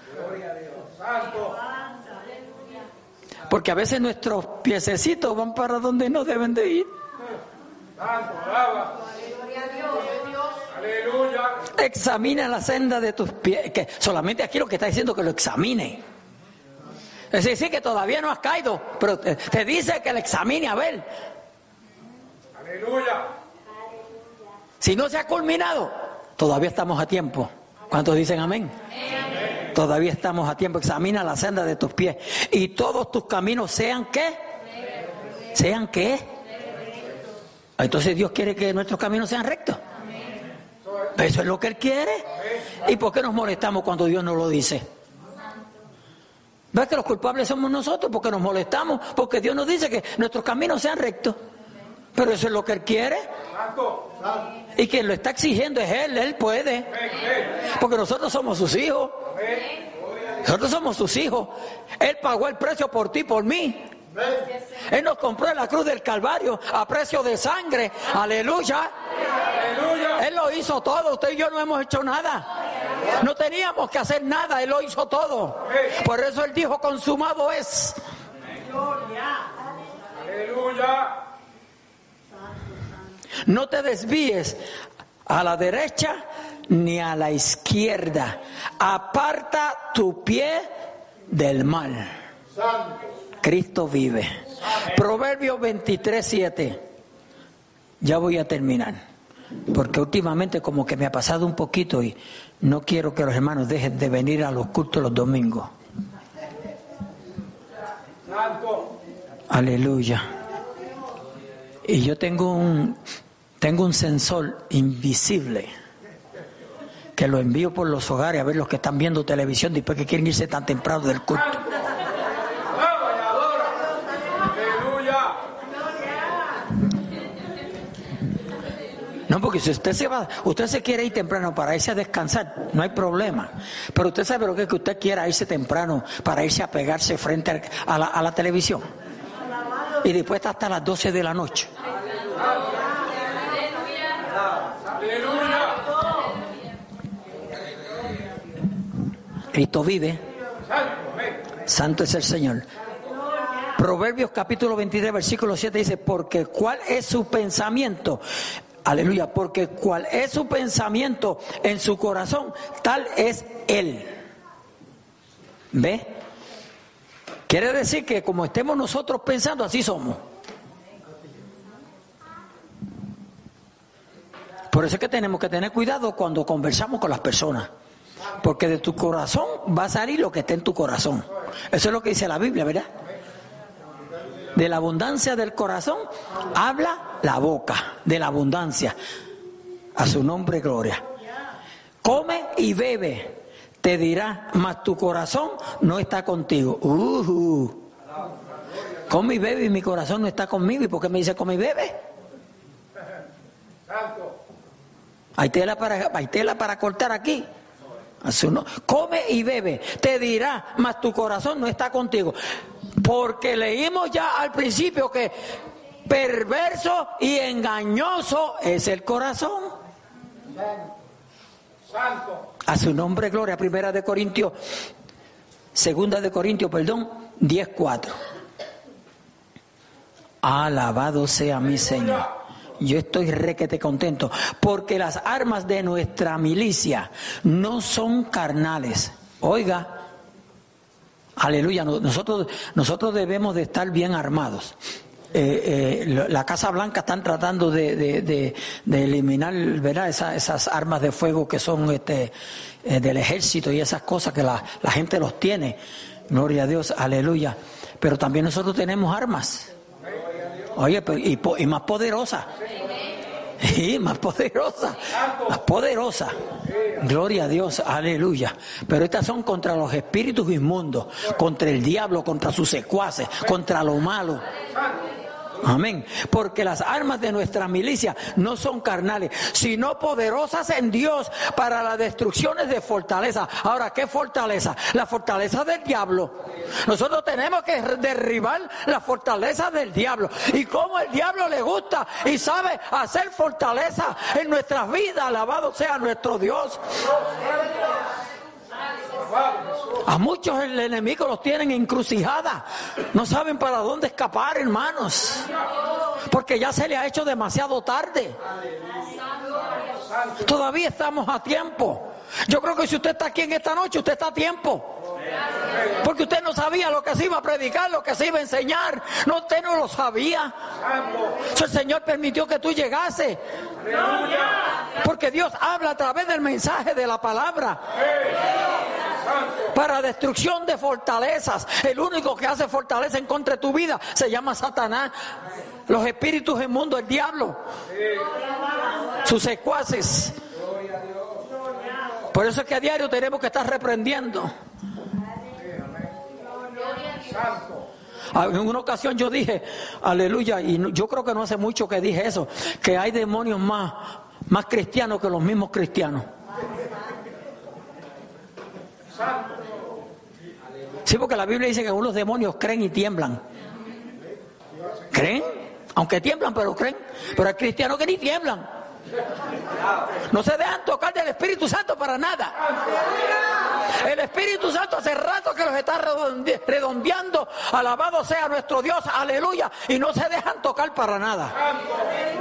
Porque a veces nuestros piececitos van para donde no deben de ir. Examina la senda de tus pies. Que solamente aquí lo que está diciendo que lo examine. Es decir, que todavía no has caído, pero te, dice que lo examine a ver. Aleluya. Si no se ha culminado, todavía estamos a tiempo. ¿Cuántos dicen amén? Todavía estamos a tiempo. Examina la senda de tus pies. Y todos tus caminos sean qué? ¿Sean qué? Entonces Dios quiere que nuestros caminos sean rectos. Eso es lo que Él quiere. ¿Y por qué nos molestamos cuando Dios nos lo dice? ¿Ves que los culpables somos nosotros? Porque nos molestamos, porque Dios nos dice que nuestros caminos sean rectos. Pero eso es lo que Él quiere. Y quien lo está exigiendo es Él, Él puede. Porque nosotros somos sus hijos. Nosotros somos sus hijos. Él pagó el precio por ti, por mí. Él nos compró en la cruz del Calvario a precio de sangre. Aleluya. Él lo hizo todo. Usted y yo no hemos hecho nada. No teníamos que hacer nada. Él lo hizo todo. Por eso Él dijo, consumado es. Aleluya. No te desvíes a la derecha ni a la izquierda. Aparta tu pie del mal. Cristo vive. Proverbio 23, 7. Ya voy a terminar. Porque últimamente como que me ha pasado un poquito y no quiero que los hermanos dejen de venir a los cultos los domingos. Aleluya. Y yo tengo un, tengo un sensor invisible que lo envío por los hogares a ver los que están viendo televisión después que quieren irse tan temprano del culto. No, porque si usted se va, usted se quiere ir temprano para irse a descansar, no hay problema. Pero usted sabe lo que es que usted quiera irse temprano para irse a pegarse frente a la, televisión. Y después está hasta las 12 de la noche. Cristo vive. Santo es el Señor. Proverbios capítulo 23, versículo 7 dice, porque cuál es su pensamiento Aleluya, porque cual es su pensamiento en su corazón, tal es Él. ¿Ve? Quiere decir que como estemos nosotros pensando, así somos. Por eso es que tenemos que tener cuidado cuando conversamos con las personas. Porque de tu corazón va a salir lo que está en tu corazón. Eso es lo que dice la Biblia, ¿verdad? De la abundancia del corazón habla la boca, de la abundancia. A su nombre, gloria. Come y bebe, te dirá, mas tu corazón no está contigo. Uh, come y bebe y mi corazón no está conmigo. ¿Y por qué me dice come y bebe? Hay tela para, hay tela para cortar aquí. Come y bebe, te dirá, mas tu corazón no está contigo. Porque leímos ya al principio que perverso y engañoso es el corazón. Santo. A su nombre, gloria. Primera de Corintios, segunda de Corintios, perdón, 10.4. Alabado sea mi Señor. Yo estoy requete contento, porque las armas de nuestra milicia no son carnales. Oiga, aleluya, nosotros, nosotros debemos de estar bien armados. Eh, eh, la Casa Blanca están tratando de, eliminar ¿verdad? esas armas de fuego que son este, eh, del ejército y esas cosas que la, la gente los tiene. Gloria a Dios, aleluya. Pero también nosotros tenemos armas. Oye, y, y más poderosa. Sí, más poderosa. Más poderosa. Gloria a Dios, aleluya. Pero estas son contra los espíritus inmundos, contra el diablo, contra sus secuaces, contra lo malo. Amén. Porque las armas de nuestra milicia no son carnales, sino poderosas en Dios para las destrucciones de fortaleza. Ahora, ¿qué fortaleza? La fortaleza del diablo. Nosotros tenemos que derribar la fortaleza del diablo. Y como el diablo le gusta y sabe hacer fortaleza en nuestras vidas, alabado sea nuestro Dios. A muchos el enemigo los tienen encrucijada. No saben para dónde escapar, hermanos. Porque ya se le ha hecho demasiado tarde. Todavía estamos a tiempo. Yo creo que si usted está aquí en esta noche, usted está a tiempo. Porque usted no sabía lo que se iba a predicar, lo que se iba a enseñar. No, usted no lo sabía. el Señor permitió que tú llegase. Porque Dios habla a través del mensaje de la palabra. Para destrucción de fortalezas. El único que hace fortaleza en contra de tu vida se llama Satanás. Los espíritus del mundo, el diablo. Sus secuaces. Por eso es que a diario tenemos que estar reprendiendo. En una ocasión yo dije, aleluya, y yo creo que no hace mucho que dije eso, que hay demonios más, más cristianos que los mismos cristianos. Sí, porque la Biblia dice que algunos demonios creen y tiemblan. ¿Creen? Aunque tiemblan, pero creen. Pero hay cristianos que ni tiemblan. No se dejan tocar del Espíritu Santo para nada. El Espíritu Santo hace rato que los está redondeando. Alabado sea nuestro Dios, aleluya. Y no se dejan tocar para nada.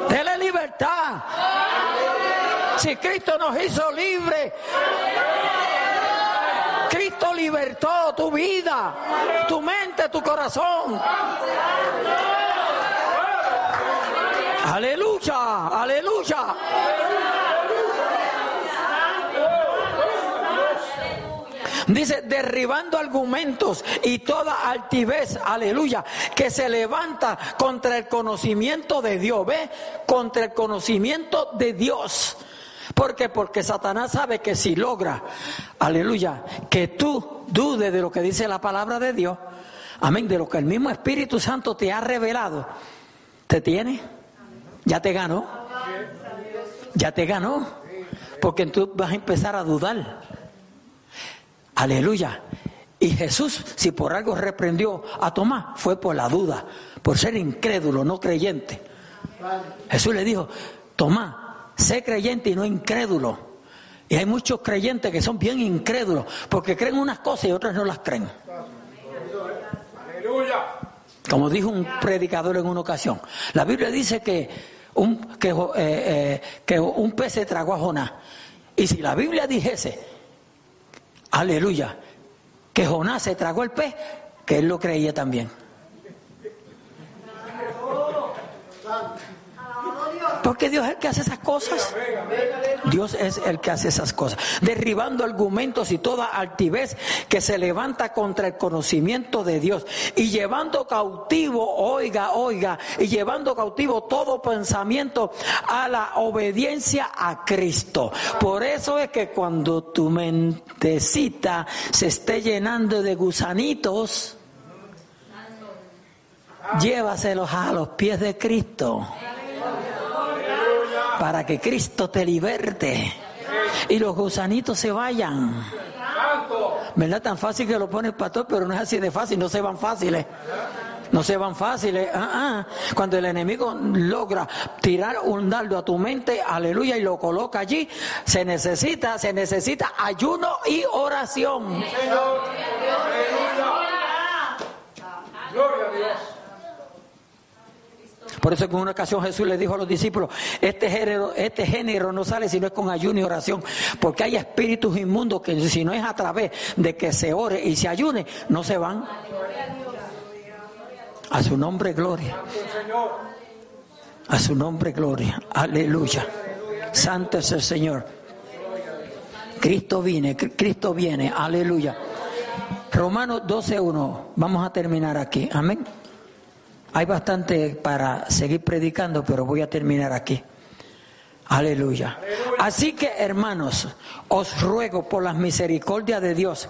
Dele libertad. Si Cristo nos hizo libre. Cristo libertó tu vida, tu mente, tu corazón. Aleluya, aleluya. Dice, derribando argumentos y toda altivez, aleluya, que se levanta contra el conocimiento de Dios, ¿ve? Contra el conocimiento de Dios. ¿Por qué? Porque Satanás sabe que si logra, aleluya, que tú dudes de lo que dice la palabra de Dios, amén, de lo que el mismo Espíritu Santo te ha revelado, te tiene, ya te ganó, ya te ganó, porque tú vas a empezar a dudar. Aleluya. Y Jesús, si por algo reprendió a Tomás, fue por la duda, por ser incrédulo, no creyente. Jesús le dijo, Tomás, sé creyente y no incrédulo. Y hay muchos creyentes que son bien incrédulos, porque creen unas cosas y otras no las creen. Aleluya. Como dijo un predicador en una ocasión, la Biblia dice que un, que, eh, eh, que un pez se tragó a Jonás. Y si la Biblia dijese aleluya, que Jonás se tragó el pez, que él lo creía también. Porque Dios es el que hace esas cosas. Dios es el que hace esas cosas. Derribando argumentos y toda altivez que se levanta contra el conocimiento de Dios. Y llevando cautivo, oiga, oiga, y llevando cautivo todo pensamiento a la obediencia a Cristo. Por eso es que cuando tu mentecita se esté llenando de gusanitos, llévaselos a los pies de Cristo para que Cristo te liberte y los gusanitos se vayan. ¿Verdad? Tan fácil que lo pone el pastor, pero no es así de fácil, no se van fáciles. No se van fáciles. Ah, ah. Cuando el enemigo logra tirar un dardo a tu mente, aleluya, y lo coloca allí, se necesita, se necesita ayuno y oración. Señor. Gloria a Dios. Por eso en una ocasión Jesús le dijo a los discípulos, este género, este género no sale si no es con ayuno y oración, porque hay espíritus inmundos que si no es a través de que se ore y se ayune, no se van. A su nombre gloria. A su nombre gloria. Aleluya. Santo es el Señor. Cristo viene, Cristo viene. Aleluya. Romanos 12.1. Vamos a terminar aquí. Amén. Hay bastante para seguir predicando, pero voy a terminar aquí. Aleluya. Así que, hermanos, os ruego por las misericordias de Dios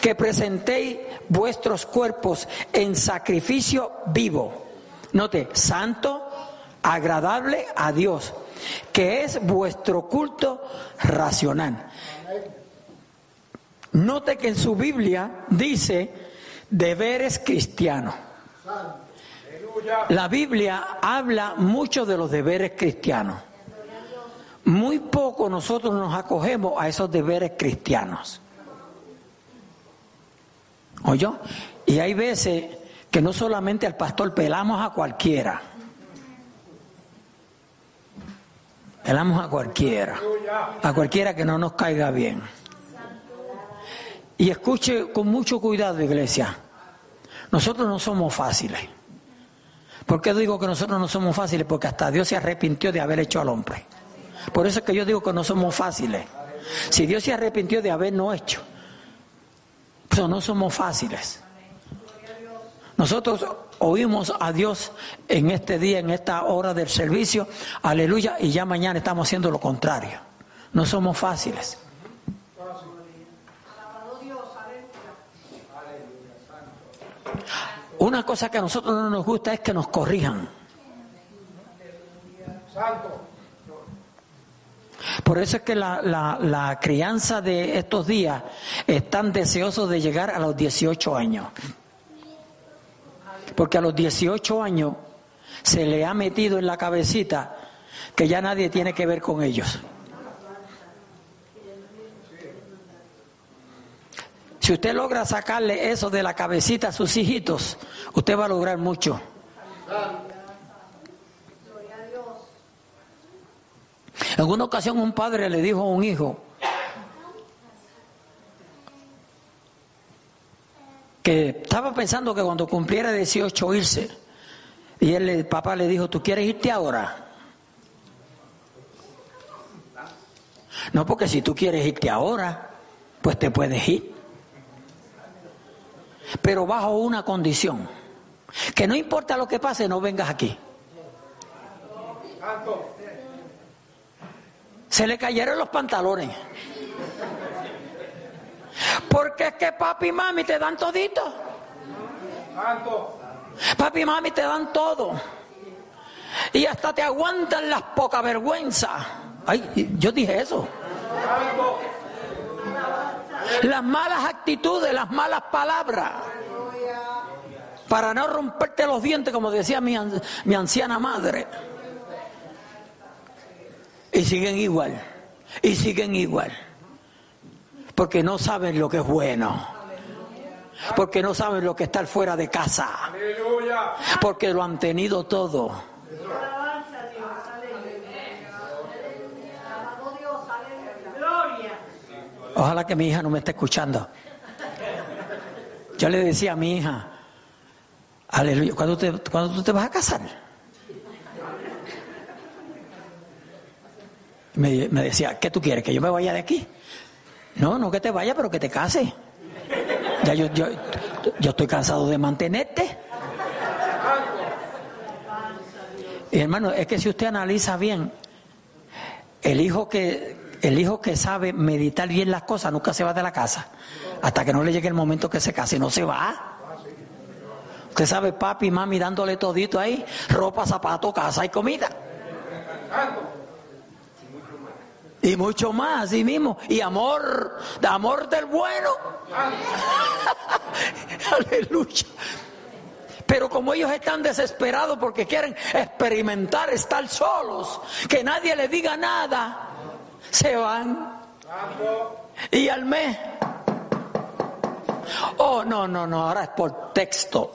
que presentéis vuestros cuerpos en sacrificio vivo. Note, santo, agradable a Dios, que es vuestro culto racional. Note que en su Biblia dice deberes cristianos. La Biblia habla mucho de los deberes cristianos. Muy poco nosotros nos acogemos a esos deberes cristianos. ¿Oyó? Y hay veces que no solamente al pastor pelamos a cualquiera. Pelamos a cualquiera. A cualquiera que no nos caiga bien. Y escuche con mucho cuidado, iglesia. Nosotros no somos fáciles. ¿Por qué digo que nosotros no somos fáciles? Porque hasta Dios se arrepintió de haber hecho al hombre. Por eso es que yo digo que no somos fáciles. Si Dios se arrepintió de habernos hecho, pero no somos fáciles. Nosotros oímos a Dios en este día, en esta hora del servicio, aleluya, y ya mañana estamos haciendo lo contrario. No somos fáciles. Una cosa que a nosotros no nos gusta es que nos corrijan. Por eso es que la, crianza de estos días están deseosos de llegar a los 18 años. Porque a los 18 años se le ha metido en la cabecita que ya nadie tiene que ver con ellos. Si usted logra sacarle eso de la cabecita a sus hijitos, usted va a lograr mucho. En una ocasión un padre le dijo a un hijo que estaba pensando que cuando cumpliera 18 irse. Y el papá le dijo, ¿tú quieres irte ahora? No, porque si tú quieres irte ahora, pues te puedes ir pero bajo una condición, que no importa lo que pase, no vengas aquí. Se le cayeron los pantalones. Porque es que papi y mami te dan todito. Papi y mami te dan todo. Y hasta te aguantan las poca vergüenza. Ay, yo dije eso las malas actitudes, las malas palabras, para no romperte los dientes, como decía mi, mi anciana madre. Y siguen igual, y siguen igual, porque no saben lo que es bueno. Porque no saben lo que está fuera de casa, porque lo han tenido todo. Ojalá que mi hija no me esté escuchando. Yo le decía a mi hija, aleluya, ¿cuándo, te, ¿cuándo tú te vas a casar? Me, me decía, ¿qué tú quieres? ¿Que yo me vaya de aquí? No, no que te vaya, pero que te case. Ya yo, yo, yo estoy cansado de mantenerte. Y hermano, es que si usted analiza bien, el hijo que el hijo que sabe meditar bien las cosas nunca se va de la casa hasta que no le llegue el momento que se case, no se va. Usted sabe, papi y mami dándole todito ahí, ropa, zapato, casa y comida. Y mucho más, así mismo. Y amor, de amor del bueno. Aleluya. Pero como ellos están desesperados porque quieren experimentar estar solos, que nadie les diga nada, se van. Y al mes. Oh, no, no, no, ahora es por texto.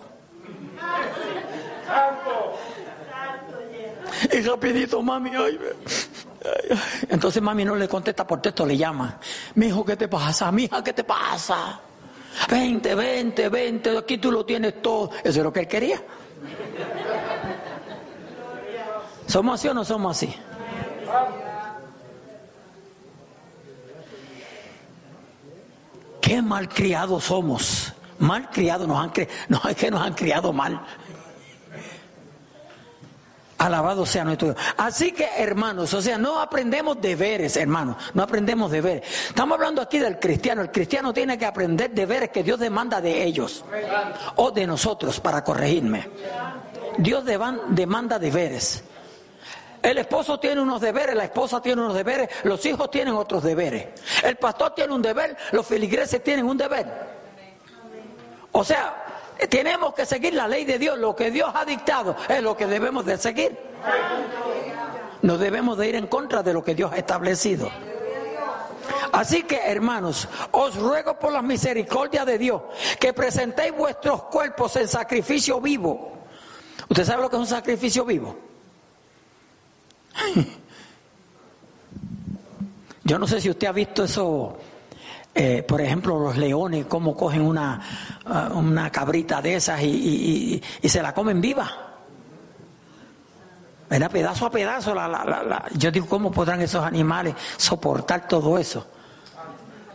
Y rapidito, mami, ay, entonces mami no le contesta por texto, le llama. Mi hijo, ¿qué te pasa? Mi hija, ¿qué te pasa? Vente, vente, vente, aquí tú lo tienes todo. Eso es lo que él quería. ¿Somos así o no somos así? Qué malcriados somos. Malcriados nos han. No, es que nos han criado mal. Alabado sea nuestro Dios. Así que, hermanos, o sea, no aprendemos deberes, hermanos, no aprendemos deberes. Estamos hablando aquí del cristiano. El cristiano tiene que aprender deberes que Dios demanda de ellos o de nosotros, para corregirme. Dios demanda deberes. El esposo tiene unos deberes, la esposa tiene unos deberes, los hijos tienen otros deberes. El pastor tiene un deber, los filigreses tienen un deber. O sea, tenemos que seguir la ley de Dios, lo que Dios ha dictado es lo que debemos de seguir. No debemos de ir en contra de lo que Dios ha establecido. Así que, hermanos, os ruego por la misericordia de Dios que presentéis vuestros cuerpos en sacrificio vivo. ¿Usted sabe lo que es un sacrificio vivo? Yo no sé si usted ha visto eso eh, por ejemplo, los leones, cómo cogen una, ah, una cabrita de esas y, se la comen viva. Era pedazo a pedazo. La, Yo digo, ¿cómo podrán esos animales soportar todo eso?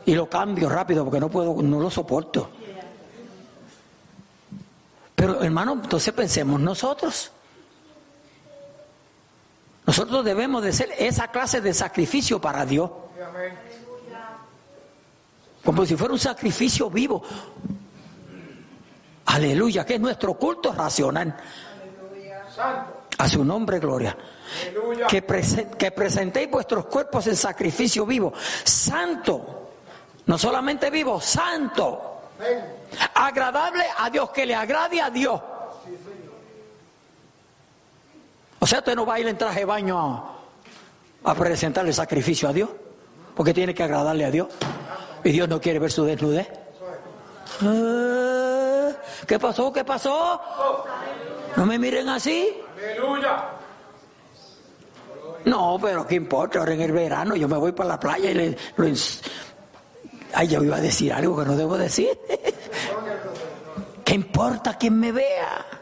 Y lo cambio rápido porque no puedo, no lo soporto. Pero hermano, entonces pensemos nosotros. Nosotros debemos de ser esa clase de sacrificio para Dios como si fuera un sacrificio vivo. Aleluya, que es nuestro culto racional. A su nombre, gloria. Que, que presentéis vuestros cuerpos en sacrificio vivo, santo, no solamente vivo, santo, agradable a Dios, que le agrade a Dios. O sea, usted no va a ir en traje de baño a, presentarle sacrificio a Dios, porque tiene que agradarle a Dios. Y Dios no quiere ver su desnudez. Ah, ¿Qué pasó? ¿Qué pasó? No me miren así. No, pero ¿qué importa? Ahora en el verano yo me voy para la playa y le... Ay, yo iba a decir algo que no debo decir. ¿Qué importa quién me vea?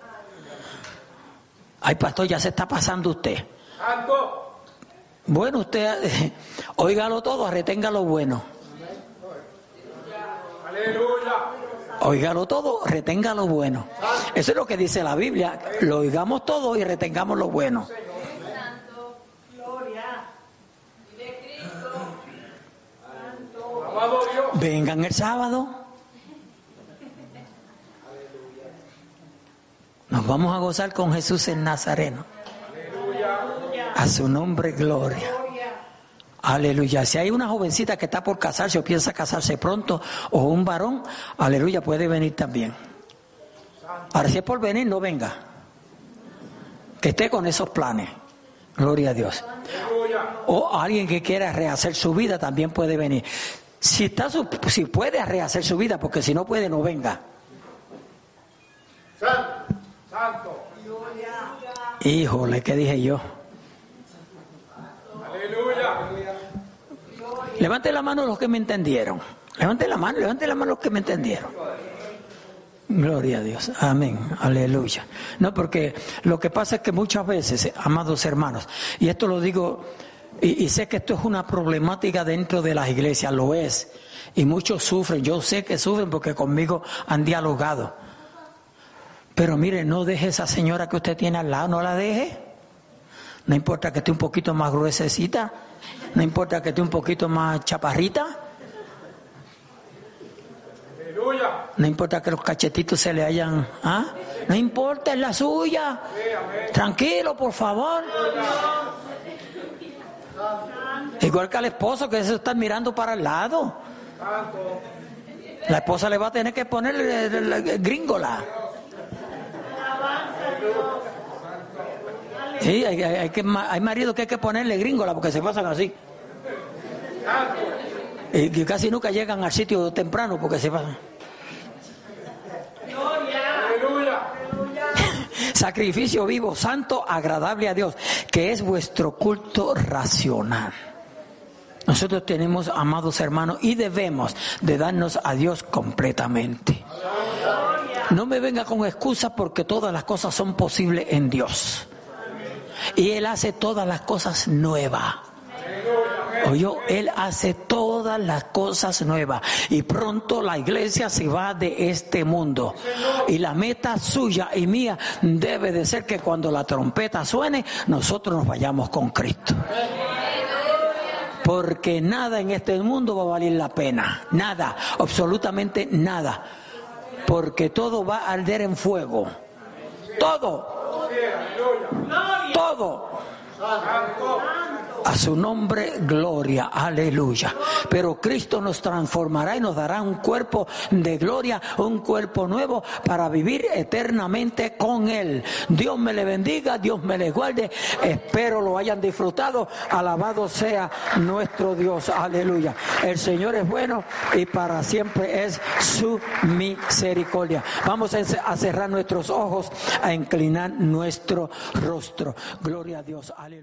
Ay, pastor, ya se está pasando usted. Bueno, usted, óigalo todo, retenga lo bueno. Oígalo todo, retenga lo bueno. Eso es lo que dice la Biblia. Lo oigamos todo y retengamos lo bueno. Vengan el sábado. Nos vamos a gozar con Jesús en Nazareno. A su nombre, gloria. Aleluya. Si hay una jovencita que está por casarse o piensa casarse pronto, o un varón, aleluya, puede venir también. Ahora, si es por venir, no venga. Que esté con esos planes. Gloria a Dios. O alguien que quiera rehacer su vida también puede venir. Si, está, si puede rehacer su vida, porque si no puede, no venga. Híjole, ¿qué dije yo? Levante la mano los que me entendieron. Levante la mano, levante la mano los que me entendieron. Gloria a Dios. Amén. Aleluya. No, porque lo que pasa es que muchas veces, amados hermanos, y esto lo digo, y, y, sé que esto es una problemática dentro de las iglesias, lo es. Y muchos sufren, yo sé que sufren porque conmigo han dialogado. Pero mire, no deje esa señora que usted tiene al lado, no la deje. No importa que esté un poquito más gruesecita, no importa que esté un poquito más chaparrita. No importa que los cachetitos se le hayan... ¿ah? No importa, es la suya. Tranquilo, por favor. Igual que al esposo que se está mirando para el lado. La esposa le va a tener que poner gringola. Sí, hay, hay, que, hay maridos que hay que ponerle gringola porque se pasan así. Y que casi nunca llegan al sitio temprano porque se pasan. Sacrificio vivo, santo, agradable a Dios, que es vuestro culto racional. Nosotros tenemos, amados hermanos, y debemos de darnos a Dios completamente. No me venga con excusas porque todas las cosas son posibles en Dios. Y Él hace todas las cosas nuevas. Oye, Él hace todas las cosas nuevas. Y pronto la iglesia se va de este mundo. Y la meta suya y mía debe de ser que cuando la trompeta suene, nosotros nos vayamos con Cristo. Porque nada en este mundo va a valer la pena. Nada, absolutamente nada. Porque todo va a arder en fuego. Todo. Todo. A su nombre, gloria, aleluya. Pero Cristo nos transformará y nos dará un cuerpo de gloria, un cuerpo nuevo para vivir eternamente con Él. Dios me le bendiga, Dios me le guarde. Espero lo hayan disfrutado. Alabado sea nuestro Dios, aleluya. El Señor es bueno y para siempre es su misericordia. Vamos a cerrar nuestros ojos, a inclinar nuestro rostro. Gloria a Dios, aleluya.